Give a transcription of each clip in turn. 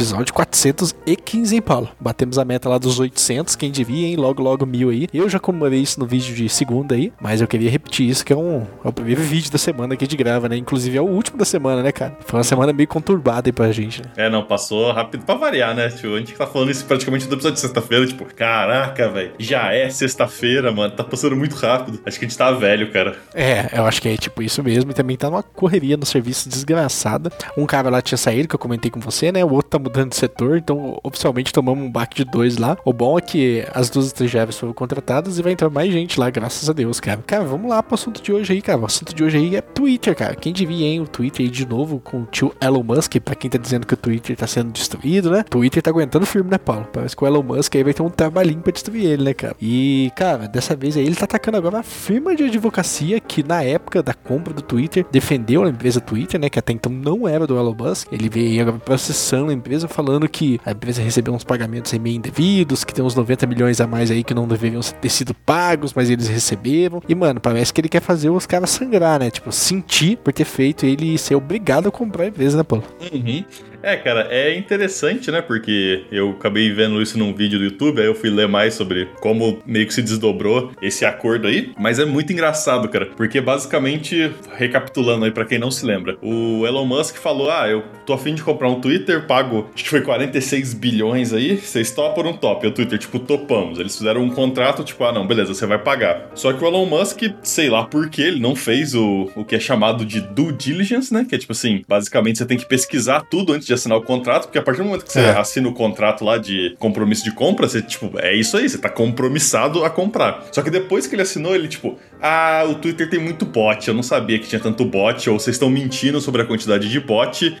Episódio 415, hein, Paulo? Batemos a meta lá dos 800, quem devia, hein? Logo, logo mil aí. Eu já comemorei isso no vídeo de segunda aí, mas eu queria repetir isso, que é, um, é o primeiro vídeo da semana que a gente grava, né? Inclusive é o último da semana, né, cara? Foi uma semana meio conturbada aí pra gente, né? É, não, passou rápido pra variar, né? Tipo, a gente tá falando isso praticamente do episódio de sexta-feira, tipo, caraca, velho, já é sexta-feira, mano, tá passando muito rápido. Acho que a gente tá velho, cara. É, eu acho que é tipo isso mesmo, e também tá numa correria no serviço desgraçada. Um cara lá tinha saído, que eu comentei com você, né? O outro tá mudando de setor, então oficialmente tomamos um baque de dois lá. O bom é que as duas estagiárias foram contratadas e vai entrar mais gente lá, graças a Deus, cara. Cara, vamos lá pro assunto de hoje aí, cara. O assunto de hoje aí é Twitter, cara. Quem devia, hein? O Twitter aí de novo com o tio Elon Musk, pra quem tá dizendo que o Twitter tá sendo destruído, né? O Twitter tá aguentando firme, né, Paulo? Parece que o Elon Musk aí vai ter um trabalhinho pra destruir ele, né, cara? E, cara, dessa vez aí ele tá atacando agora a firma de advocacia que na época da compra do Twitter defendeu a empresa Twitter, né? Que até então não era do Elon Musk. Ele veio agora processando a empresa falando que a empresa recebeu uns pagamentos meio indevidos, que tem uns 90 milhões a mais aí que não deveriam ter sido pagos, mas eles receberam. E, mano, parece que ele quer fazer os caras sangrar, né? Tipo, sentir por ter feito ele ser obrigado a comprar a empresa, né, Paulo? Uhum. É, cara, é interessante, né? Porque eu acabei vendo isso num vídeo do YouTube, aí eu fui ler mais sobre como meio que se desdobrou esse acordo aí. Mas é muito engraçado, cara, porque basicamente, recapitulando aí pra quem não se lembra, o Elon Musk falou: Ah, eu tô afim de comprar um Twitter, pago, acho que foi 46 bilhões aí, vocês topam não topam? E o Twitter, tipo, topamos. Eles fizeram um contrato, tipo, ah, não, beleza, você vai pagar. Só que o Elon Musk, sei lá por que, ele não fez o, o que é chamado de due diligence, né? Que é tipo assim, basicamente você tem que pesquisar tudo antes de assinar o contrato, porque a partir do momento que você É. assina o contrato lá de compromisso de compra, você, tipo, é isso aí, você tá compromissado a comprar. Só que depois que ele assinou, ele, tipo, ah, o Twitter tem muito bot, eu não sabia que tinha tanto bot, ou vocês estão mentindo sobre a quantidade de bot,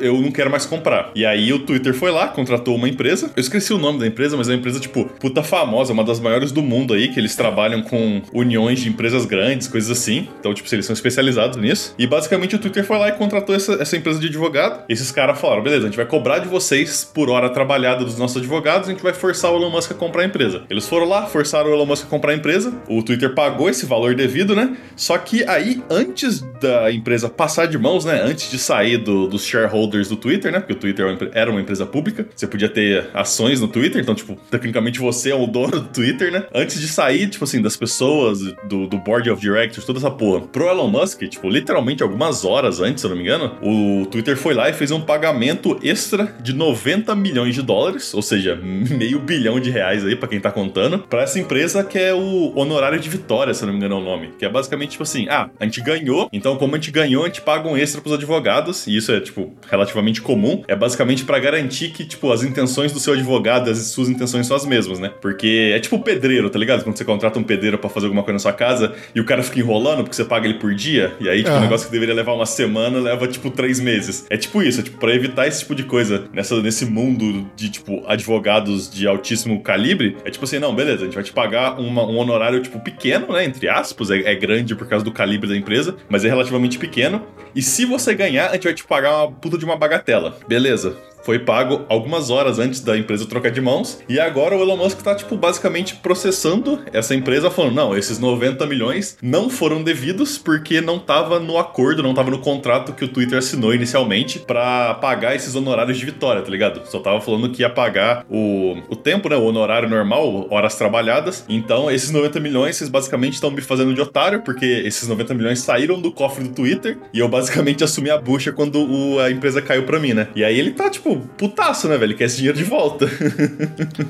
eu não quero mais comprar. E aí o Twitter foi lá, contratou uma empresa, eu esqueci o nome da empresa, mas é uma empresa, tipo, puta famosa, uma das maiores do mundo aí, que eles trabalham com uniões de empresas grandes, coisas assim. Então, tipo, eles são especializados nisso. E basicamente o Twitter foi lá e contratou essa, essa empresa de advogado. Esses caras falaram: beleza, a gente vai cobrar de vocês por hora trabalhada dos nossos advogados, a gente vai forçar o Elon Musk a comprar a empresa. Eles foram lá, forçaram o Elon Musk a comprar a empresa. O Twitter pagou esse valor devido, né? Só que aí, antes da empresa passar de mãos, né? Antes de sair do- dos shareholders do Twitter, né? Porque o Twitter era uma empre- era uma empresa pública, você podia ter ações no Twitter, então, tipo, tecnicamente você é o dono do Twitter, né? Antes de sair, tipo assim, das pessoas, do, do board of directors, toda essa porra, pro Elon Musk, tipo, literalmente algumas horas antes, se eu não me engano, o Twitter foi lá e fez um pagamento extra de 90 milhões de dólares, ou seja, meio bilhão de reais aí pra quem tá contando, pra essa empresa que é o honorário de vitória, se eu não me engano é o nome, que é basicamente tipo assim, ah, a gente ganhou, então como a gente ganhou, a gente paga um extra pros advogados, e isso é, tipo, relativamente comum, é basicamente pra garantir que, tipo, as intenções do seu advogado as suas intenções são as mesmas, né? Porque é tipo pedreiro, tá ligado? Quando você contrata um pedreiro pra fazer alguma coisa na sua casa e o cara fica enrolando porque você paga ele por dia, e aí, tipo, um Aham. negócio que deveria levar uma semana leva, tipo, três meses. É tipo isso, é tipo, pra evitar esse tipo de coisa nessa, nesse mundo de, tipo, advogados de altíssimo calibre, é tipo assim, não, beleza, a gente vai te pagar uma- um honorário, tipo, pequeno, né? Entre aspas, é, é grande por causa do calibre da empresa, mas é relativamente pequeno. E se você ganhar, a gente vai te pagar uma puta de uma bagatela. Beleza. Foi pago algumas horas antes da empresa trocar de mãos. E agora o Elon Musk tá, tipo, basicamente processando essa empresa, falando: não, esses 90 milhões não foram devidos porque não tava no acordo, não tava no contrato que o Twitter assinou inicialmente pra pagar esses honorários de vitória, tá ligado? Só tava falando que ia pagar o, o tempo, né? O honorário normal, horas trabalhadas. Então, esses 90 milhões, vocês basicamente estão me fazendo de otário, porque esses 90 milhões saíram do cofre do Twitter e eu basicamente assumi a bucha quando o- a empresa caiu pra mim, né? E aí ele tá, tipo, putaço, né, velho? Ele quer esse dinheiro de volta.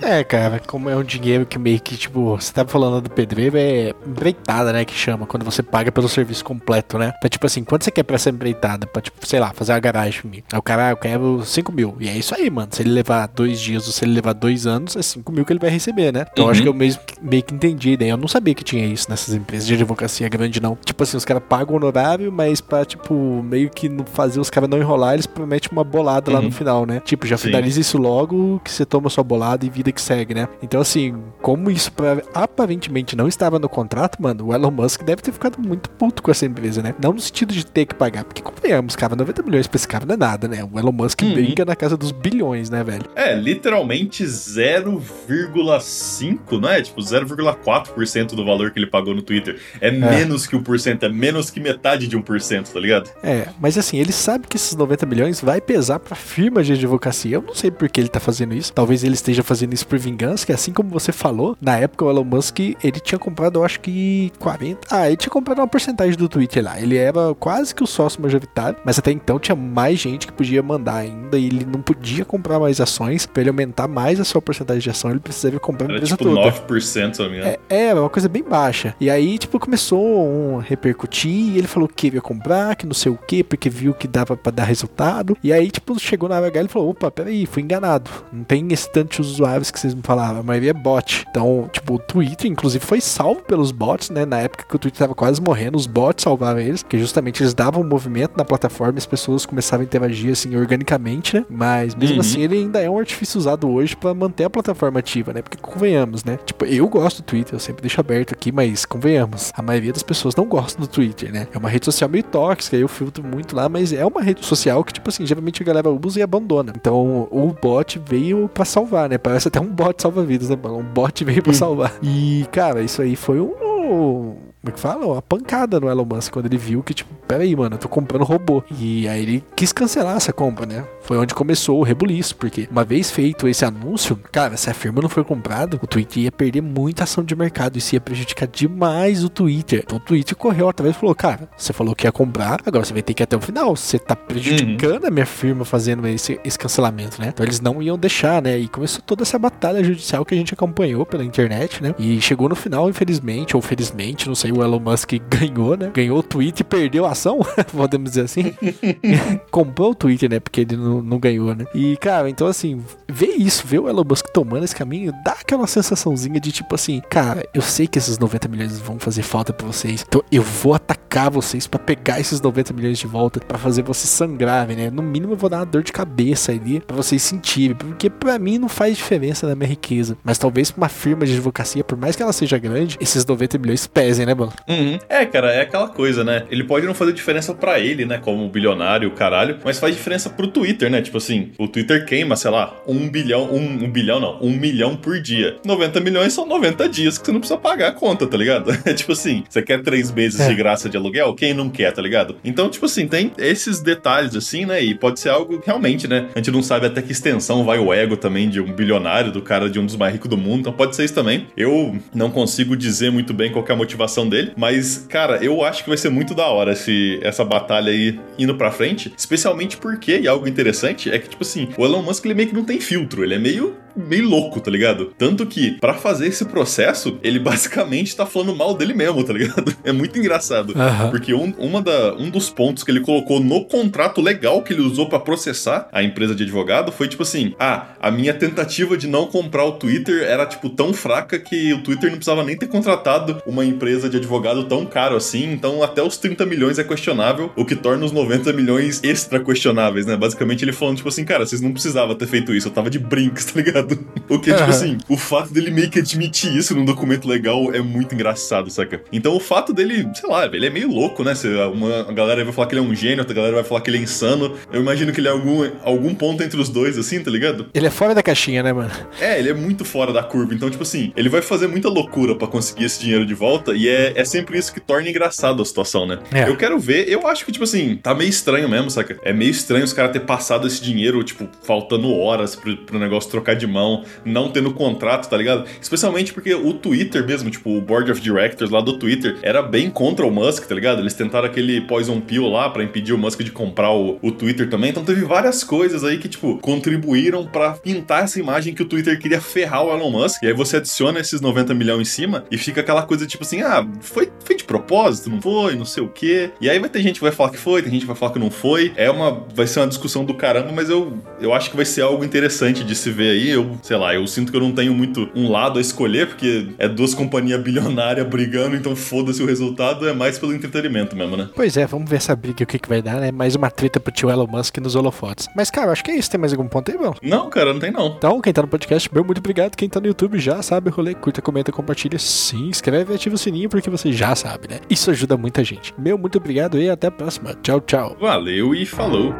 É, cara, como é um dinheiro que meio que, tipo, você tava falando do pedreiro, é empreitada, né, que chama, quando você paga pelo serviço completo, né? Pra, tipo assim, quanto você quer pra essa empreitada? Pra, tipo, sei lá, fazer uma garagem comigo. Aí o cara, ah, eu quero 5 mil. E é isso aí, mano. Se ele levar dois dias ou se ele levar dois anos, é 5 mil que ele vai receber, né? Então eu acho Uhum. que eu mesmo, meio que entendi ideia. Eu não sabia que tinha isso nessas empresas de advocacia grande, não. Tipo assim, os caras pagam honorário, mas pra, tipo, meio que fazer os caras não enrolar, eles prometem uma bolada uhum. lá no uhum. final, né? Tipo, já Sim. finaliza isso logo, que você toma sua bolada e vida que segue, né? Então, assim, como isso aparentemente não estava no contrato, mano, o Elon Musk deve ter ficado muito puto com essa empresa, né? Não no sentido de ter que pagar, porque convenhamos, cara, 90 milhões pra esse cara não é nada, né? O Elon Musk uhum. brinca na casa dos bilhões, né, velho? É, literalmente 0,5, não é? Tipo, 0,4% do valor que ele pagou no Twitter. É, é, menos que 1%, é menos que metade de 1%, tá ligado? É, mas assim, ele sabe que esses 90 milhões vai pesar pra firma de advocacia. Eu não sei por que ele tá fazendo isso. Talvez ele esteja fazendo isso por vingança, que assim como você falou, na época o Elon Musk, ele tinha comprado, eu acho que 40. Ah, ele tinha comprado uma porcentagem do Twitter lá. Ele era quase que o sócio majoritário, mas até então tinha mais gente que podia mandar ainda e ele não podia comprar mais ações. Pra ele aumentar mais a sua porcentagem de ação, ele precisaria comprar a empresa tipo toda. 9%, se não me engano. É, é, uma coisa bem baixa. E aí, tipo, começou a repercutir e ele falou que ia comprar, que não sei o que, porque viu que dava para dar resultado. E aí, tipo, chegou na RH e falou: opa, peraí, fui enganado. Não tem esse tanto de usuários que vocês me falavam, a maioria é bot. Então, tipo, o Twitter, inclusive, foi salvo pelos bots, né? Na época que o Twitter tava quase morrendo, os bots salvaram eles, que justamente eles davam movimento na plataforma e as pessoas começavam a interagir assim organicamente, né? Mas mesmo uhum. assim, ele ainda é um artifício usado hoje para manter a plataforma ativa, né? Porque convenhamos, né? Tipo, eu gosto do Twitter, eu sempre deixo aberto aqui, mas convenhamos, a maioria das pessoas não gosta do Twitter, né? É uma rede social meio tóxica, eu filtro muito lá, mas é uma rede social que, tipo assim, geralmente a galera usa e abandona. Então, o bot veio para salvar, né? Parece até um bot salva-vidas, né, Um bot veio para salvar. E, cara, isso aí foi um como é que fala? Uma pancada no Elon Musk quando ele viu que, tipo, peraí, mano, eu tô comprando robô. E aí ele quis cancelar essa compra, né? Foi onde começou o rebuliço, porque uma vez feito esse anúncio, cara, se a firma não for comprada, o Twitter ia perder muita ação de mercado. Isso ia prejudicar demais o Twitter. Então o Twitter correu através e falou: cara, você falou que ia comprar, agora você vai ter que ir até o final. Você tá prejudicando uhum. a minha firma fazendo esse, esse cancelamento, né? Então eles não iam deixar, né? E começou toda essa batalha judicial que a gente acompanhou pela internet, né? E chegou no final, infelizmente, ou felizmente, não sei o Elon Musk ganhou, né? Ganhou o Twitter e perdeu a ação, podemos dizer assim. Comprou o Twitter, né? Porque ele não, não ganhou, né? E, cara, então assim, ver isso, ver o Elon Musk tomando esse caminho, dá aquela sensaçãozinha de tipo assim, cara, eu sei que esses 90 milhões vão fazer falta pra vocês, então eu vou atacar vocês para pegar esses 90 milhões de volta, para fazer vocês sangrarem, né? No mínimo eu vou dar uma dor de cabeça ali, pra vocês sentirem, porque para mim não faz diferença na minha riqueza, mas talvez pra uma firma de advocacia, por mais que ela seja grande, esses 90 milhões pesem, né, mano? Uhum. É, cara, é aquela coisa, né? Ele pode não fazer diferença para ele, né? Como bilionário, caralho, mas faz diferença pro Twitter, né? Tipo assim, o Twitter queima, sei lá, um bilhão, um, um bilhão não, um milhão por dia. 90 milhões são 90 dias que você não precisa pagar a conta, tá ligado? É tipo assim, você quer três meses é. de graça de aluguel? Quem não quer, tá ligado? Então, tipo assim, tem esses detalhes assim, né? E pode ser algo realmente, né? A gente não sabe até que extensão vai o ego também de um bilionário, do cara de um dos mais ricos do mundo. Então pode ser isso também. Eu não consigo dizer muito bem qual é a motivação dele, mas, cara, eu acho que vai ser muito da hora esse, essa batalha aí indo pra frente. Especialmente porque, e algo interessante, é que, tipo assim, o Elon Musk ele meio que não tem filtro. Ele é meio meio louco, tá ligado? Tanto que, para fazer esse processo, ele basicamente tá falando mal dele mesmo, tá ligado? É muito engraçado. Uhum. Porque um, uma da, um dos pontos que ele colocou no contrato legal que ele usou para processar a empresa de advogado foi tipo assim: ah, a minha tentativa de não comprar o Twitter era, tipo, tão fraca que o Twitter não precisava nem ter contratado uma empresa de advogado tão caro assim, então até os 30 milhões é questionável, o que torna os 90 milhões extra questionáveis, né? Basicamente ele falando, tipo assim, cara, vocês não precisavam ter feito isso, eu tava de brinks, tá ligado? Ligado? Porque, tipo assim, o fato dele meio que admitir isso num documento legal é muito engraçado, saca? Então o fato dele, sei lá, ele é meio louco, né? Uma, galera vai falar que ele é um gênio, outra galera vai falar que ele é insano. Eu imagino que ele é algum, algum ponto entre os dois, assim, tá ligado? Ele é fora da caixinha, né, mano? É, ele é muito fora da curva. Então, tipo assim, ele vai fazer muita loucura para conseguir esse dinheiro de volta e é, é sempre isso que torna engraçado a situação, né? É. Eu quero ver, eu acho que, tipo assim, tá meio estranho mesmo, saca? É meio estranho os caras ter passado esse dinheiro, tipo, faltando horas pro, pro negócio trocar de mão, não tendo contrato, tá ligado? Especialmente porque o Twitter mesmo, tipo, o Board of Directors lá do Twitter, era bem contra o Musk, tá ligado? Eles tentaram aquele Poison Pill lá para impedir o Musk de comprar o, o Twitter também. Então teve várias coisas aí que, tipo, contribuíram para pintar essa imagem que o Twitter queria ferrar o Elon Musk. E aí você adiciona esses 90 milhões em cima e fica aquela coisa tipo assim, ah, foi, foi de propósito? Não foi? Não sei o quê. E aí vai ter gente que vai falar que foi, tem gente que vai falar que não foi. É uma. Vai ser uma discussão do caramba, mas eu, eu acho que vai ser algo interessante de se ver aí. Eu, sei lá, eu sinto que eu não tenho muito um lado a escolher, porque é duas companhias bilionárias brigando, então foda-se o resultado, é mais pelo entretenimento mesmo, né? Pois é, vamos ver essa briga o que, que vai dar, né? Mais uma treta pro tio Elon Musk nos holofotes. Mas, cara, acho que é isso. Tem mais algum ponto aí, bom? Não, cara, não tem não. Então, quem tá no podcast, meu muito obrigado. Quem tá no YouTube já sabe o rolê. Curta, comenta, compartilha, se inscreve e ativa o sininho, porque você já sabe, né? Isso ajuda muita gente. Meu muito obrigado e até a próxima. Tchau, tchau. Valeu e falou.